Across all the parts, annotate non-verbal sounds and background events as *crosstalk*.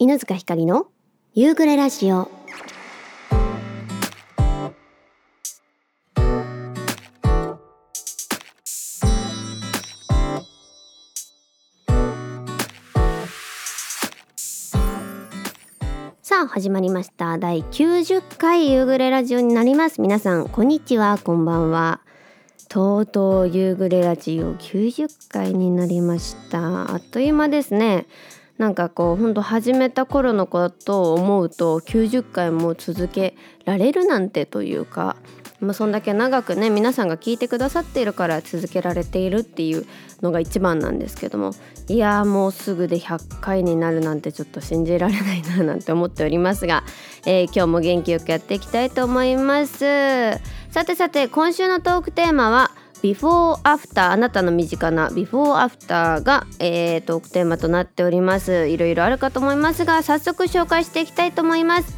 犬塚ひかりの夕暮れラジオ。さあ始まりました。第90回夕暮れラジオになります。皆さんこんにちは。こんばんは。とうとう夕暮れラジオ90回になりました。あっという間ですね。なんかこうほんと始めた頃のことを思うと90回も続けられるなんてというかまあ、そんだけ長くね皆さんが聞いてくださっているから続けられているっていうのが一番なんですけどもいやもうすぐで100回になるなんてちょっと信じられないななんて思っておりますが、えー、今日も元気よくやっていきたいと思います。さてさて今週のトークテーマはビフォーアフターあなたの身近なビフォーアフターが、えー、トークテーマとなっております。いろいろあるかと思いますが早速紹介していきたいと思います。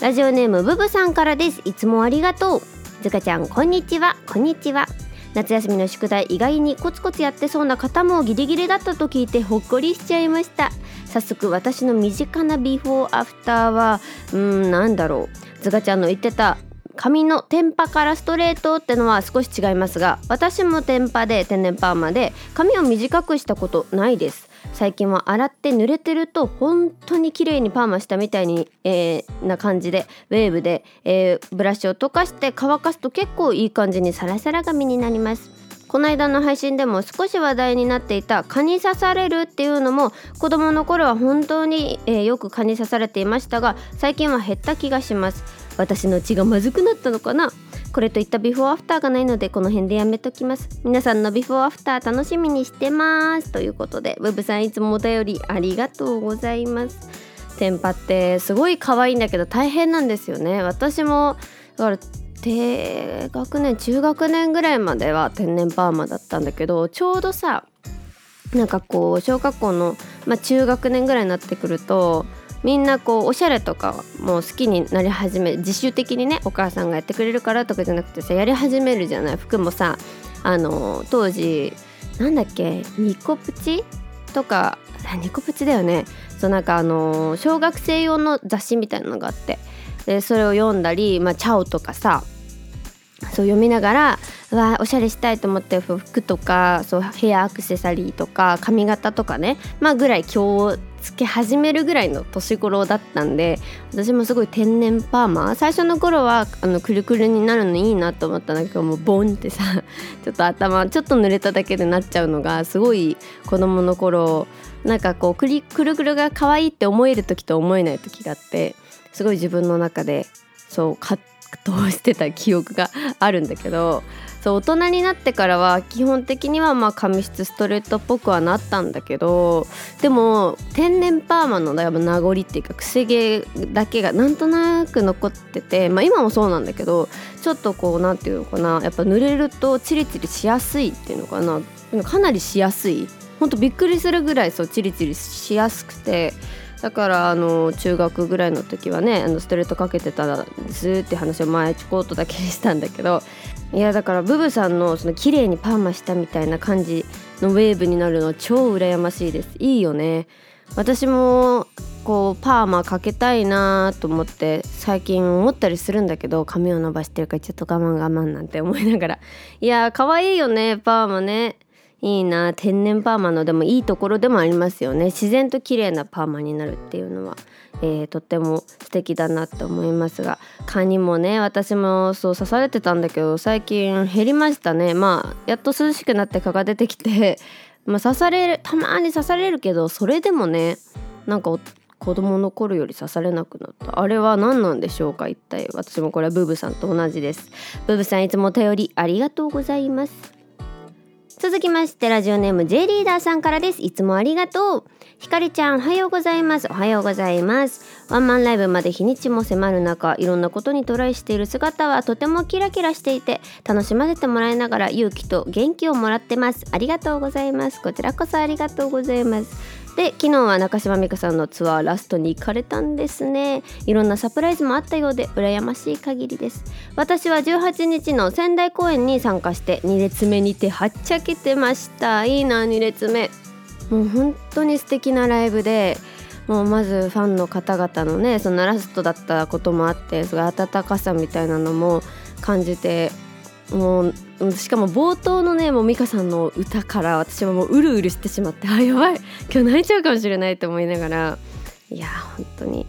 ラジオネームブブさんからです。いつもありがとう。ずかちゃんこんにちは。こんにちは。夏休みの宿題意外にコツコツやってそうな方もギリギリだったと聞いてほっこりしちゃいました。早速私の身近なビフォーアフターはうんなんだろう。ずかちゃんの言ってた髪の天パからストレートってのは少し違いますが私も天パで天然パーマで髪を短くしたことないです。最近は洗って濡れてると本当に綺麗にパーマしたみたいに、えー、な感じでウェーブで、えー、ブラシを溶かして乾かすと結構いい感じにサラサラ髪になります。この間の配信でも少し話題になっていた蚊に刺されるっていうのも子供の頃は本当に、えー、よく蚊に刺されていましたが最近は減った気がします。私の血がまずくなったのかな？これといったビフォーアフターがないのでこの辺でやめときます。皆さんのビフォーアフター楽しみにしてます。ということでブブさんいつもお便りありがとうございます。テンパってすごい可愛いんだけど大変なんですよね。私もだから低学年中学年ぐらいまでは天然パーマだったんだけどちょうどさなんかこう小学校の、まあ、中学年ぐらいになってくるとみんなこうおしゃれとかもう好きになり始め自主的にねお母さんがやってくれるからとかじゃなくてさやり始めるじゃない。服もさあの当時なんだっけニコプチとかニコプチだよね。そうなんかあの小学生用の雑誌みたいなのがあって。でそれを読んだり、まあ、チャオとかさそう読みながらわおしゃれしたいと思って服とかそうヘアアクセサリーとか髪型とかねまあぐらい気をつけ始めるぐらいの年頃だったんで私もすごい天然パーマ最初の頃はあのくるくるになるのいいなと思ったんだけどもうボンってさ *laughs* ちょっと頭ちょっと濡れただけでなっちゃうのがすごい子供の頃なんかこうくりくるくるが可愛いって思える時と思えない時があってすごい自分の中でそう葛藤 *laughs* してた記憶があるんだけどそう大人になってからは基本的にはまあ髪質ストレートっぽくはなったんだけどでも天然パーマの名残っていうかくせ毛だけがなんとなく残ってて、まあ、今もそうなんだけどちょっとこう何て言うのかなやっぱ濡れるとチリチリしやすいっていうのかなかなりしやすい。ほんとびっくりするぐらいそうチリチリしやすくてだからあの中学ぐらいの時はねあのストレートかけてたらずーって話を前ちょこっとだけしたんだけどいやだからブブさんのその綺麗にパーマしたみたいな感じのウェーブになるの超羨ましいです。いいよね。私もこうパーマかけたいなと思って最近思ったりするんだけど髪を伸ばしてるからちょっと我慢我慢なんて思いながら。いや可愛いよねパーマね。いいな天然パーマのでもいいところでもありますよね。自然と綺麗なパーマになるっていうのは、えー、とっても素敵だなって思いますが。蚊にもね私もそう刺されてたんだけど最近減りましたね。まあやっと涼しくなって蚊が出てきて、*laughs* まあ、刺されるたまに刺されるけどそれでもねなんか子供の頃より刺されなくなった。あれは何なんでしょうか一体。私もこれはブーブさんと同じです。ブブさんいつもお便りありがとうございます。続きましてラジオネーム J リーダーさんからです。いつもありがとう。ひかりちゃんおはようございます。おはようございます。ワンマンライブまで日にちも迫る中いろんなことにトライしている姿はとてもキラキラしていて楽しませてもらいながら勇気と元気をもらってます。ありがとうございます。こちらこそありがとうございます。で昨日は中島美嘉さんのツアーラストに行かれたんですね。いろんなサプライズもあったようで羨ましい限りです。私は18日の仙台公演に参加して2列目にてはっちゃけてました。いいな2列目。もう本当に素敵なライブでもうまずファンの方々のねそのラストだったこともあってすごい温かさみたいなのも感じてもうしかも冒頭のねもう美香さんの歌から私はもううるうるしてしまってあやばい。今日泣いちゃうかもしれないと思いながらいや本当に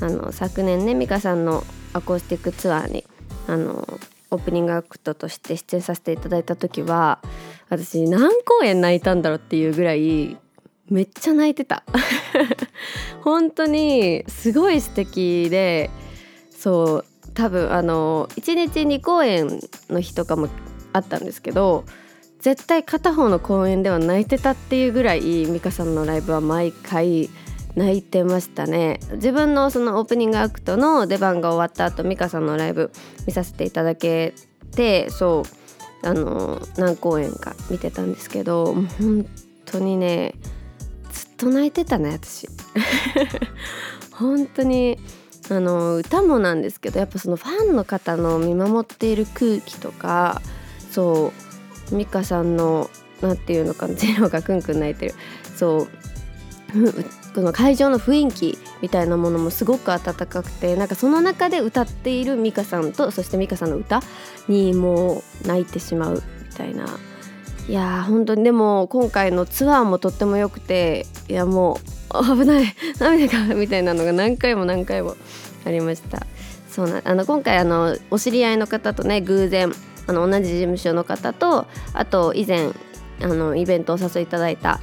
あの昨年ね美香さんのアコースティックツアーにあのオープニングアクトとして出演させていただいた時は私何公演泣いたんだろうっていうぐらいめっちゃ泣いてた。*laughs* 本当にすごい素敵でそう多分あの1日2公演の日とかもあったんですけど絶対片方の公演では泣いてたっていうぐらい美香さんのライブは毎回泣いてましたね。自分のそのオープニングアクトの出番が終わった後美香さんのライブ見させていただけてそうあの何公演か見てたんですけど本当にねずっと泣いてたね私。*laughs* 本当にあの歌もなんですけどやっぱそのファンの方の見守っている空気とかそう美香さんの何て言うのかなゼロがクンクン泣いてる。そうこの会場の雰囲気みたいなものもすごく温かくてなんかその中で歌っている美香さんとそして美香さんの歌にもう泣いてしまうみたいな。いやー本当にでも今回のツアーもとっても良くていやもう危ない。涙がみたいなのが何回も何回もありました。そうなあの今回あのお知り合いの方とね偶然あの同じ事務所の方とあと以前あのイベントをお誘いいただいた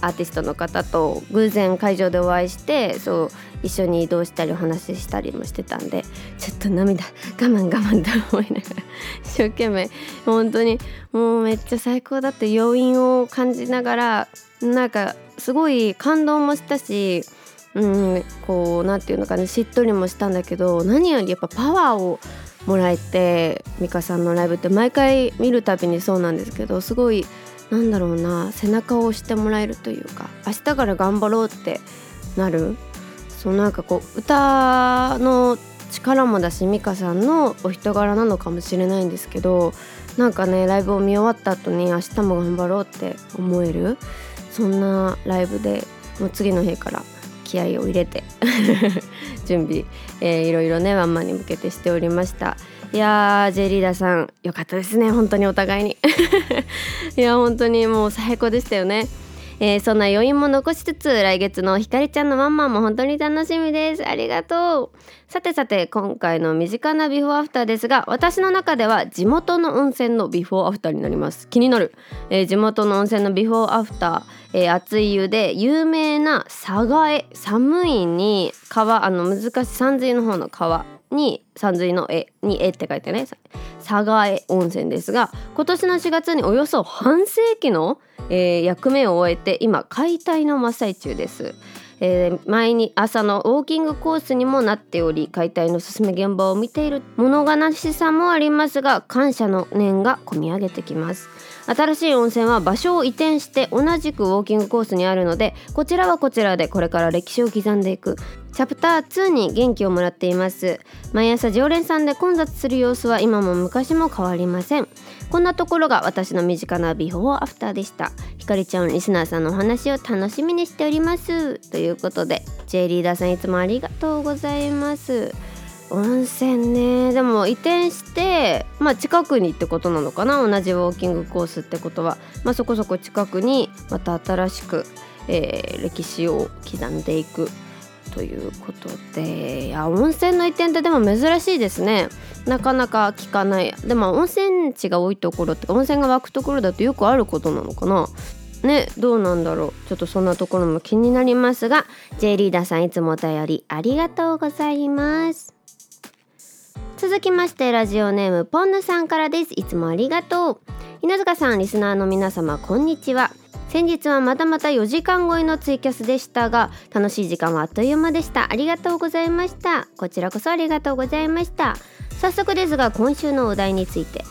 アーティストの方と偶然会場でお会いしてそう一緒に移動したりお話ししたりもしてたんでちょっと涙我慢我慢と思いながら一生懸命本当にもうめっちゃ最高だって余韻を感じながらなんかすごい感動もしたしうんこう何て言うのかなしっとりもしたんだけど何よりやっぱパワーをもらえて美香さんのライブって毎回見るたびにそうなんですけどすごいなんだろうな背中を押してもらえるというか明日から頑張ろうってなる。そうなんかこう歌の力もだし美香さんのお人柄なのかもしれないんですけどなんかねライブを見終わった後に明日も頑張ろうって思える。そんなライブでもう次の日から気合を入れて *laughs* 準備、えー、いろいろねワンマンに向けてしておりました。いやー J リーダーさんよかったですね本当にお互いに。*laughs* いや本当にもう最高でしたよね。えー、そんな余韻も残しつつ来月のひかりちゃんのワンマンも本当に楽しみです。ありがとう。さてさて今回の身近なビフォーアフターですが私の中では地元の温泉のビフォーアフターになります。気になる、えー、地元の温泉のビフォーアフター、えー、熱い湯で有名な佐賀江寒いに川あの難しい山水の方の川に山水の絵に絵って書いてね佐賀江温泉ですが今年の4月におよそ半世紀のえー、役目を終えて今解体の真っ最中です。えー、前に朝のウォーキングコースにもなっており解体の進め現場を見ている物悲しさもありますが感謝の念が込み上げてきます新しい温泉は場所を移転して同じくウォーキングコースにあるのでこちらはこちらでこれから歴史を刻んでいく。チャプター2に元気をもらっています。毎朝常連さんで混雑する様子は今も昔も変わりません。こんなところが私の身近なビフォーアフターでした。ひかりちゃんリスナーさんのお話を楽しみにしております。ということで J リーダーさんいつもありがとうございます。温泉ね。でも移転してまあ近くにってことなのかな？同じウォーキングコースってことは。まあそこそこ近くにまた新しく、えー、歴史を刻んでいくということで。いや温泉の移転ってでも珍しいですね。なかなか聞かない。でも温泉地が多いところってか温泉が湧くところだとよくあることなのかな？ねどうなんだろう。ちょっとそんなところも気になりますが J リーダーさんいつもお便りありがとうございます。続きましてラジオネームポンヌさんからです。いつもありがとう。稲塚さんリスナーの皆様こんにちは。先日はまたまた4時間超えのツイキャスでしたが楽しい時間はあっという間でした。ありがとうございました。こちらこそありがとうございました。早速ですが今週のお題について。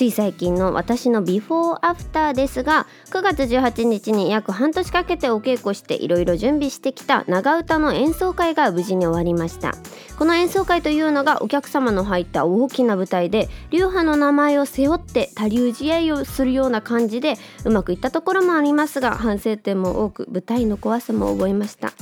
つい最近の私のビフォーアフターですが9月18日に約半年かけてお稽古していろいろ準備してきた長唄の演奏会が無事に終わりました。この演奏会というのがお客様の入った大きな舞台で流派の名前を背負って多流試合をするような感じでうまくいったところもありますが反省点も多く舞台の怖さも覚えました。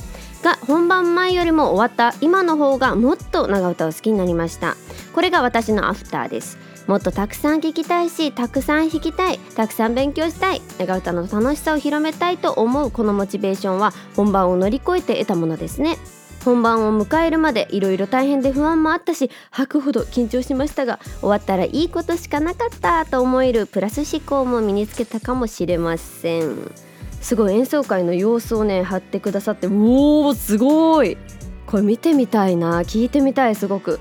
が本番前よりも終わった今の方がもっと長唄を好きになりました。これが私のアフターです。もっとたくさん聞きたいしたくさん弾きたいたくさん勉強したい長唄の楽しさを広めたいと思うこのモチベーションは本番を乗り越えて得たものですね。本番を迎えるまでいろいろ大変で不安もあったし吐くほど緊張しましたが終わったらいいことしかなかったと思えるプラス思考も身につけたかもしれません。すごい演奏会の様子をね貼ってくださっておおすごい。これ見てみたいな聞いてみたいすごく、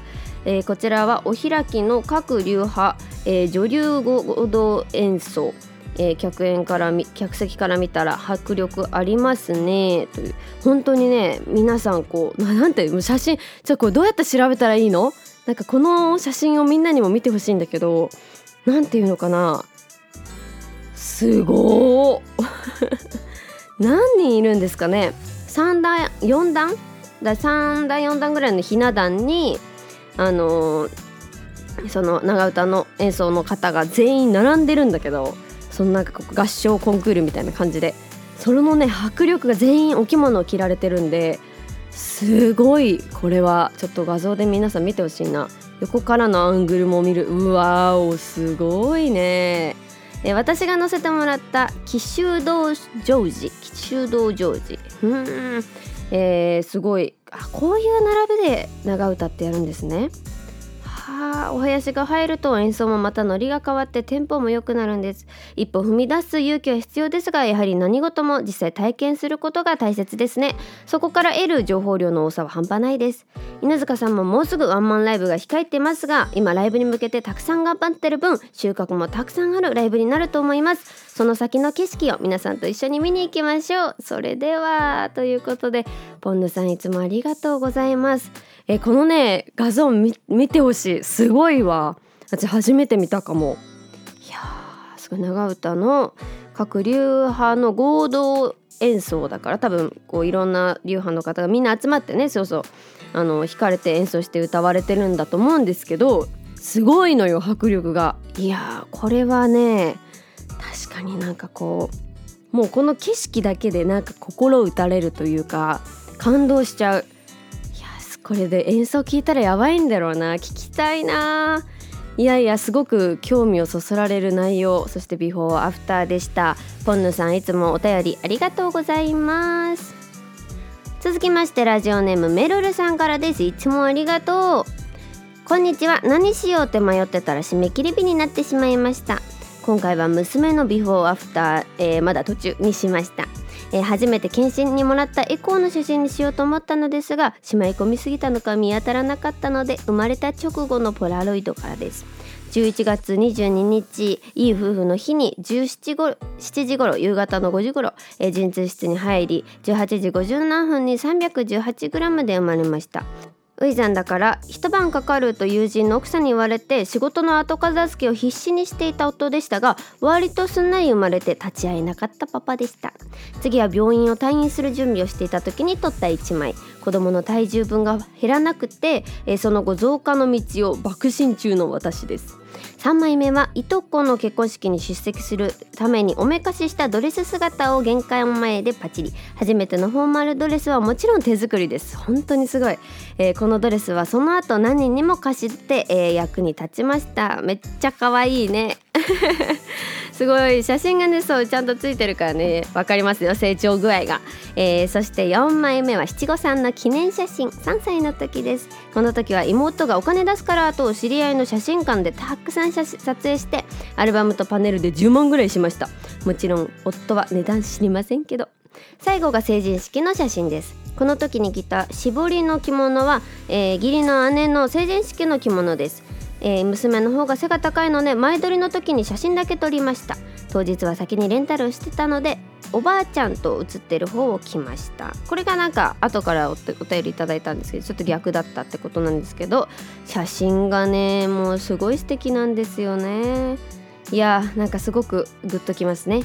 えー、こちらはお開きの各流派、えー、女流合同演奏えー、客演から客席から見たら迫力ありますねという。本当にね皆さんこう *laughs* なんてう写真じゃこれどうやって調べたらいいの？なんかこの写真をみんなにも見てほしいんだけどなんていうのかな？すご *laughs* 何人いるんですかね？3段4段？だ3段4段ぐらいのひな壇にあのー、その長唄の演奏の方が全員並んでるんだけどそのなんか合唱コンクールみたいな感じでそれのね迫力が全員お着物を着られてるんですごいこれはちょっと画像で皆さん見てほしいな。横からのアングルも見る。うわおすごいね。え私が載せてもらった紀州道ジョージ紀州道ジョージうん。えー、すごいあこういう並びで長唄ってやるんですね。あお囃子が入ると演奏もまたノリが変わってテンポも良くなるんです。一歩踏み出す勇気は必要ですがやはり何事も実際体験することが大切ですね。そこから得る情報量の多さは半端ないです。犬塚さんももうすぐワンマンライブが控えてますが今ライブに向けてたくさん頑張ってる分収穫もたくさんあるライブになると思います。その先の景色を皆さんと一緒に見に行きましょう。それではということでポンヌさんいつもありがとうございます。えこのね画像見てほしい。すごいわ。私初めて見たかも。いやーすごい長唄の各流派の合同演奏だから多分こういろんな流派の方がみんな集まってねそうそうあの弾かれて演奏して歌われてるんだと思うんですけどすごいのよ迫力が。いやこれはね確かになんかこうもうこの景色だけでなんか心打たれるというか感動しちゃう。これで演奏聞いたらやばいんだろうな。聞きたいな。いやいやすごく興味をそそられる内容。そしてビフォーアフターでした。ポンヌさんいつもお便りありがとうございます。続きましてラジオネームメルルさんからです。いつもありがとう。こんにちは。何しようって迷ってたら締め切り日になってしまいました。今回は娘のビフォーアフター、えー、まだ途中にしました。えー、初めて検診にもらったエコーの写真にしようと思ったのですがしまい込みすぎたのか見当たらなかったので生まれた直後のポラロイドからです。11月22日いい夫婦の日に17頃7時頃夕方の5時頃、えー、陣痛室に入り18時57分に 318g で生まれました。ウイザンだから一晩かかると友人の奥さんに言われて仕事の後片付けを必死にしていた夫でしたが割とすんなり生まれて立ち会えなかったパパでした。次は病院を退院する準備をしていた時に撮った1枚。子供の体重分が減らなくてその後増加の道を爆心中の私です。3枚目はいとこの結婚式に出席するためにおめかししたドレス姿を玄関前でパチリ。初めてのフォーマルドレスはもちろん手作りです。本当にすごい、えー、このドレスはその後何人にも貸して、えー、役に立ちました。めっちゃ可愛いね。*laughs* すごい写真がねそうちゃんとついてるからね分かりますよ成長具合が、えー、そして4枚目は七五三の記念写真3歳の時です。この時は妹がお金出すからと知り合いの写真館でたくさん写撮影してアルバムとパネルで10万ぐらいしました。もちろん夫は値段知りませんけど。最後が成人式の写真です。この時に着た絞りの着物は、えー、義理の姉の成人式の着物です。えー、娘の方が背が高いので前撮りの時に写真だけ撮りました。当日は先にレンタルをしてたのでおばあちゃんと写ってる方を着ました。これがなんか後からお便りいただいたんですけどちょっと逆だったってことなんですけど写真がねもうすごい素敵なんですよね。いやーなんかすごくグッときますね。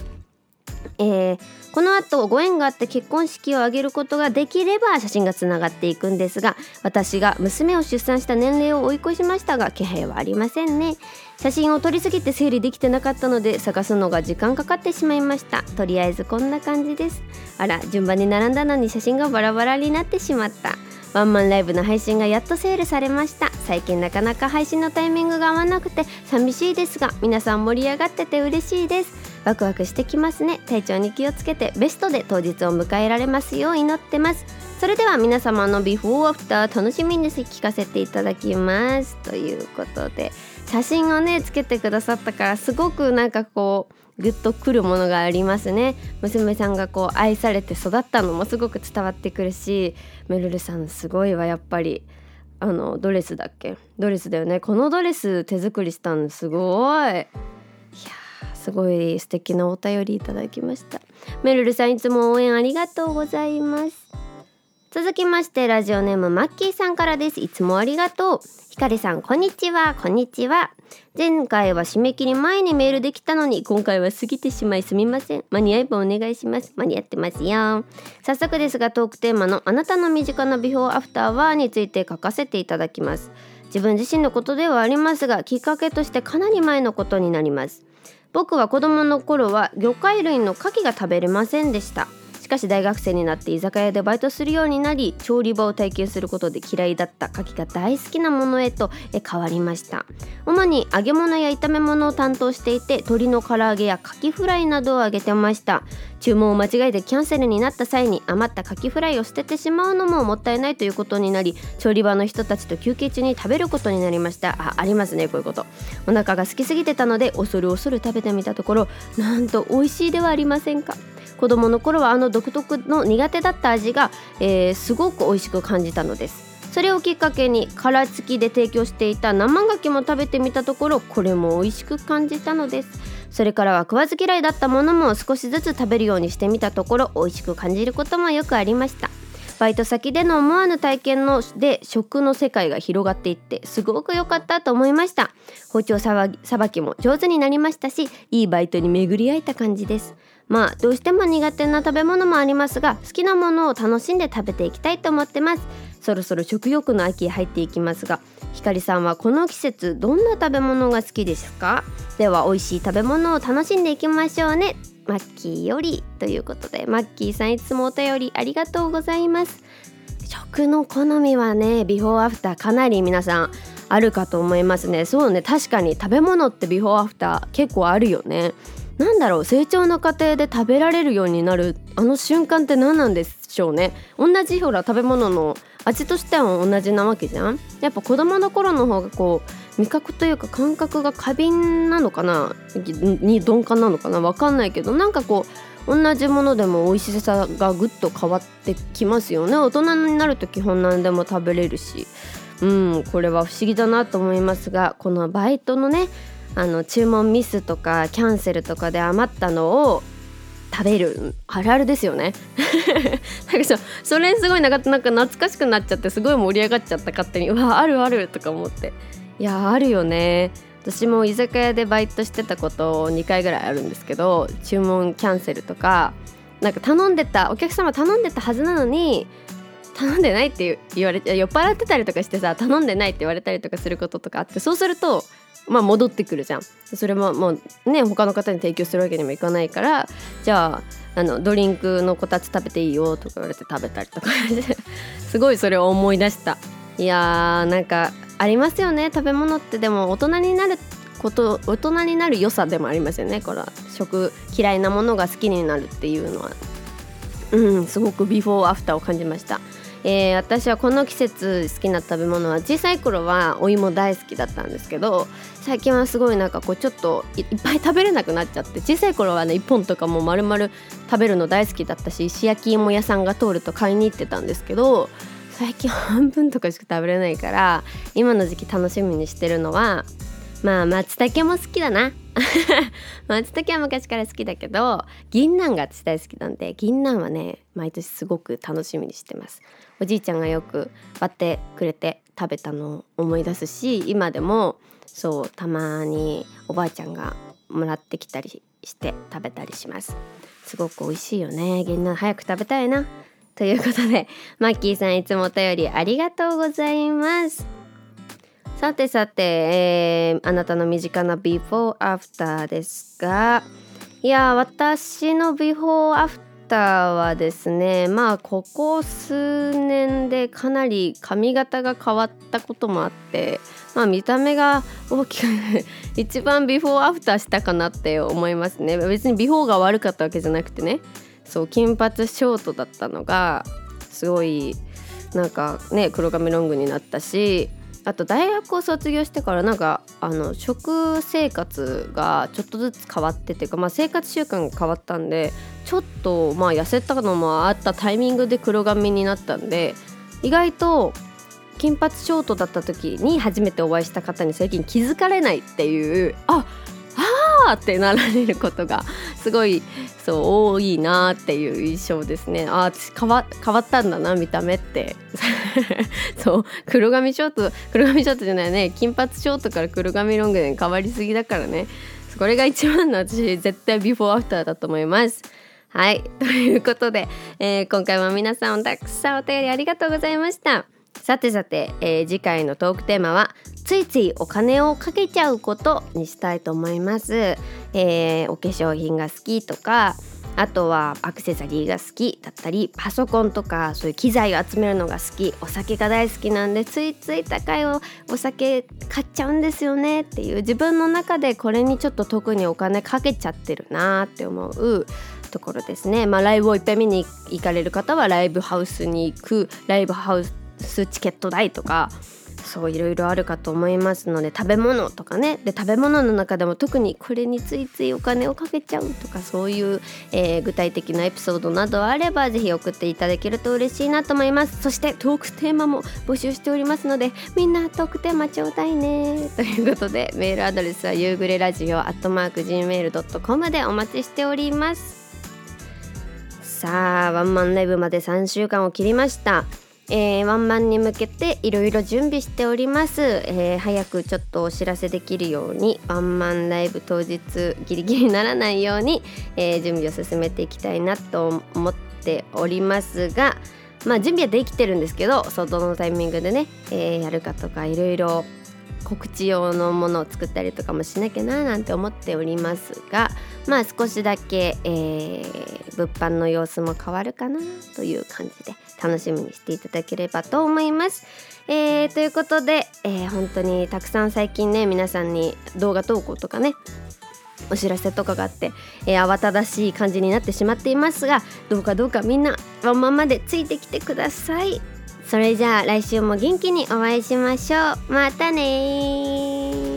えー、この後ご縁があって結婚式を挙げることができれば写真がつながっていくんですが私が娘を出産した年齢を追い越しましたが気配はありませんね。写真を撮りすぎて整理できてなかったので探すのが時間かかってしまいました。とりあえずこんな感じです。あら順番に並んだのに写真がバラバラになってしまった。ワンマンライブの配信がやっとセールされました。最近なかなか配信のタイミングが合わなくて寂しいですが皆さん盛り上がってて嬉しいです。ワクワクしてきますね。体調に気をつけてベストで当日を迎えられますよう祈ってます。それでは皆様のビフォーアフター楽しみに聞かせていただきます。ということで写真をねつけてくださったからすごくなんかこうグッとくるものがありますね。娘さんがこう愛されて育ったのもすごく伝わってくるしメルルさんすごいわやっぱり。あのドレスだっけ？ドレスだよね。このドレス手作りしたのすごい。いやすごい素敵なお便りいただきました。メルルさんいつも応援ありがとうございます。続きましてラジオネームマッキーさんからです。いつもありがとう。ひかりさんこんにちは。こんにちは。前回は締め切り前にメールできたのに今回は過ぎてしまいすみません。間に合えばお願いします。間に合ってますよ。早速ですがトークテーマのあなたの身近なビフォーアフターはについて書かせていただきます。自分自身のことではありますがきっかけとしてかなり前のことになります。僕は子供の頃は魚介類の牡蠣が食べれませんでした。かし大学生になって居酒屋でバイトするようになり調理場を体験することで嫌いだった牡蠣が大好きなものへと変わりました。主に揚げ物や炒め物を担当していて鶏の唐揚げや牡蠣フライなどを揚げてました。注文を間違えてキャンセルになった際に余った牡蠣フライを捨ててしまうのももったいないということになり調理場の人たちと休憩中に食べることになりました。あありますねこういうこと。お腹が空きすぎてたので恐る恐る食べてみたところなんと美味しいではありませんか。子供の頃はあの独特の苦手だった味が、えー、すごく美味しく感じたのです。それをきっかけに殻付きで提供していた生牡蠣も食べてみたところこれも美味しく感じたのです。それからは食わず嫌いだったものも少しずつ食べるようにしてみたところ美味しく感じることもよくありました。バイト先での思わぬ体験ので食の世界が広がっていってすごく良かったと思いました。包丁さばきも上手になりましたしいいバイトに巡り合えた感じです。まあどうしても苦手な食べ物もありますが好きなものを楽しんで食べていきたいと思ってます。そろそろ食欲の秋へ入っていきますがひかりさんはこの季節どんな食べ物が好きですか？では美味しい食べ物を楽しんでいきましょうね。マッキーよりということでマッキーさんいつもお便りありがとうございます。食の好みはねビフォーアフターかなり皆さんあるかと思いますね。そうね確かに食べ物ってビフォーアフター結構あるよね。なんだろう成長の過程で食べられるようになるあの瞬間って何なんでしょうね。同じほら食べ物の味としては同じなわけじゃん。やっぱ子供の頃の方がこう味覚というか感覚が過敏なのかな？に鈍感なのかな？分かんないけどなんかこう同じものでも美味しさがぐっと変わってきますよね。大人になると基本何でも食べれるし。うんこれは不思議だなと思いますがこのバイトのねあの注文ミスとかキャンセルとかで余ったのを食べるあるあるですよね。*laughs* なんかそれすごいなんかなんか懐かしくなっちゃってすごい盛り上がっちゃった勝手にうわあるあるとか思って。いやあるよね。私も居酒屋でバイトしてたこと2回ぐらいあるんですけど注文キャンセルとかなんか頼んでたお客様頼んでたはずなのに頼んでないって言われて酔っ払ってたりとかしてさ頼んでないって言われたりとかすることとかあってそうするとまあ戻ってくるじゃん。それももうね他の方に提供するわけにもいかないからじゃああのドリンクのこたつ食べていいよとか言われて食べたりとか。*laughs* すごいそれを思い出した。いやーなんかありますよね。食べ物ってでも大人になること大人になる良さでもありますよね。これは食嫌いなものが好きになるっていうのは。うんすごくビフォーアフターを感じました。えー、私はこの季節好きな食べ物は小さい頃はお芋大好きだったんですけど最近はすごいなんかこうちょっといっぱい食べれなくなっちゃって小さい頃はね1本とかも丸々食べるの大好きだったし石焼き芋屋さんが通ると買いに行ってたんですけど最近半分とかしか食べれないから今の時期楽しみにしてるのはまあ松茸も好きだな。松茸は昔から好きだけど銀杏が私大好きなんで銀杏はね毎年すごく楽しみにしてます。おじいちゃんがよく割ってくれて食べたのを思い出すし今でもそうたまにおばあちゃんがもらってきたりして食べたりします。すごく美味しいよね。みんな早く食べたいな。ということでマッキーさんいつもお便りありがとうございます。さてさて、えー、あなたの身近なビフォーアフターですがいや私のビフォーアフターはですねまあここ数年でかなり髪型が変わったこともあってまあ見た目が大きく *laughs* 一番ビフォーアフターしたかなって思いますね。別にビフォーが悪かったわけじゃなくてねそう金髪ショートだったのがすごいなんかね黒髪ロングになったしあと大学を卒業してからなんかあの食生活がちょっとずつ変わってていうか、まあ、生活習慣が変わったんでちょっとまあ痩せたのもあったタイミングで黒髪になったんで意外と金髪ショートだった時に初めてお会いした方に最近気づかれないっていうあっあってなられることがすごいそう多いなっていう印象ですね。あ変わ変わったんだな見た目って。*laughs* そう黒髪ショート黒髪ショートじゃないね。金髪ショートから黒髪ロングで変わりすぎだからね。これが一番の私絶対ビフォーアフターだと思います。はい。ということで、えー、今回も皆さんたくさんお便りありがとうございました。さてさて、えー、次回のトークテーマはついついお金をかけちゃうことにしたいと思います、えー、お化粧品が好きとかあとはアクセサリーが好きだったりパソコンとかそういう機材を集めるのが好きお酒が大好きなんでついつい高いお酒買っちゃうんですよねっていう自分の中でこれにちょっと特にお金かけちゃってるなって思うところですね。まあ、ライブをいっぱい見に行かれる方はライブハウスに行くライブハウスチケット代とかそういろいろあるかと思いますので食べ物とかね。で食べ物の中でも特にこれについついお金をかけちゃうとかそういう、えー、具体的なエピソードなどあれば是非送っていただけると嬉しいなと思います。そしてトークテーマも募集しておりますのでみんなトークテーマちょうだいね。*laughs* ということでメールアドレスは夕暮れラジオアットマーク Gmail.com でお待ちしております。さあワンマンライブまで3週間を切りました。えー、ワンマンに向けていろいろ準備しております、えー、早くちょっとお知らせできるようにワンマンライブ当日ギリギリにならないように、えー、準備を進めていきたいなと思っておりますがまあ準備はできてるんですけどそのタイミングでね、えやるかとかいろいろ告知用のものを作ったりとかもしなきゃななんて思っておりますがまあ少しだけ、えー、物販の様子も変わるかなという感じで楽しみにしていただければと思います。えー、ということで、えー、本当にたくさん最近ね皆さんに動画投稿とかねお知らせとかがあって、えー、慌ただしい感じになってしまっていますがどうかどうかみんなワンマンまでついてきてください。それじゃあ来週も元気にお会いしましょう。またね